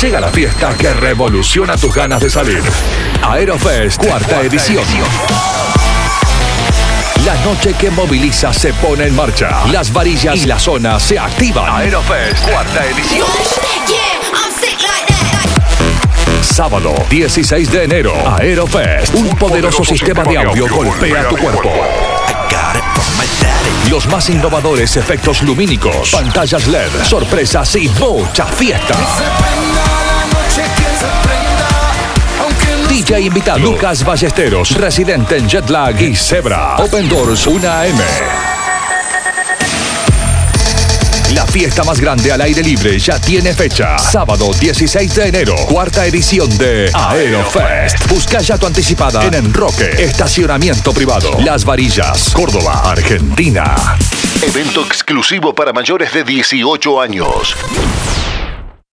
Llega la fiesta que revoluciona tus ganas de salir. Aerofest, cuarta edición. La noche que moviliza se pone en marcha. Las varillas y la zona se activan. Aerofest, cuarta edición. Sábado 16 de enero, Aerofest. Un poderoso sistema de audio golpea tu cuerpo. Los más innovadores efectos lumínicos, pantallas LED, sorpresas y mucha fiesta. DJ invitado Lucas Ballesteros, residente en Jetlag y Zebra. Open Doors 1AM. La fiesta más grande al aire libre ya tiene fecha. Sábado 16 de enero, cuarta edición de Aerofest. Busca ya tu anticipada en Enroque, estacionamiento privado. Las Varillas, Córdoba, Argentina. Evento exclusivo para mayores de 18 años.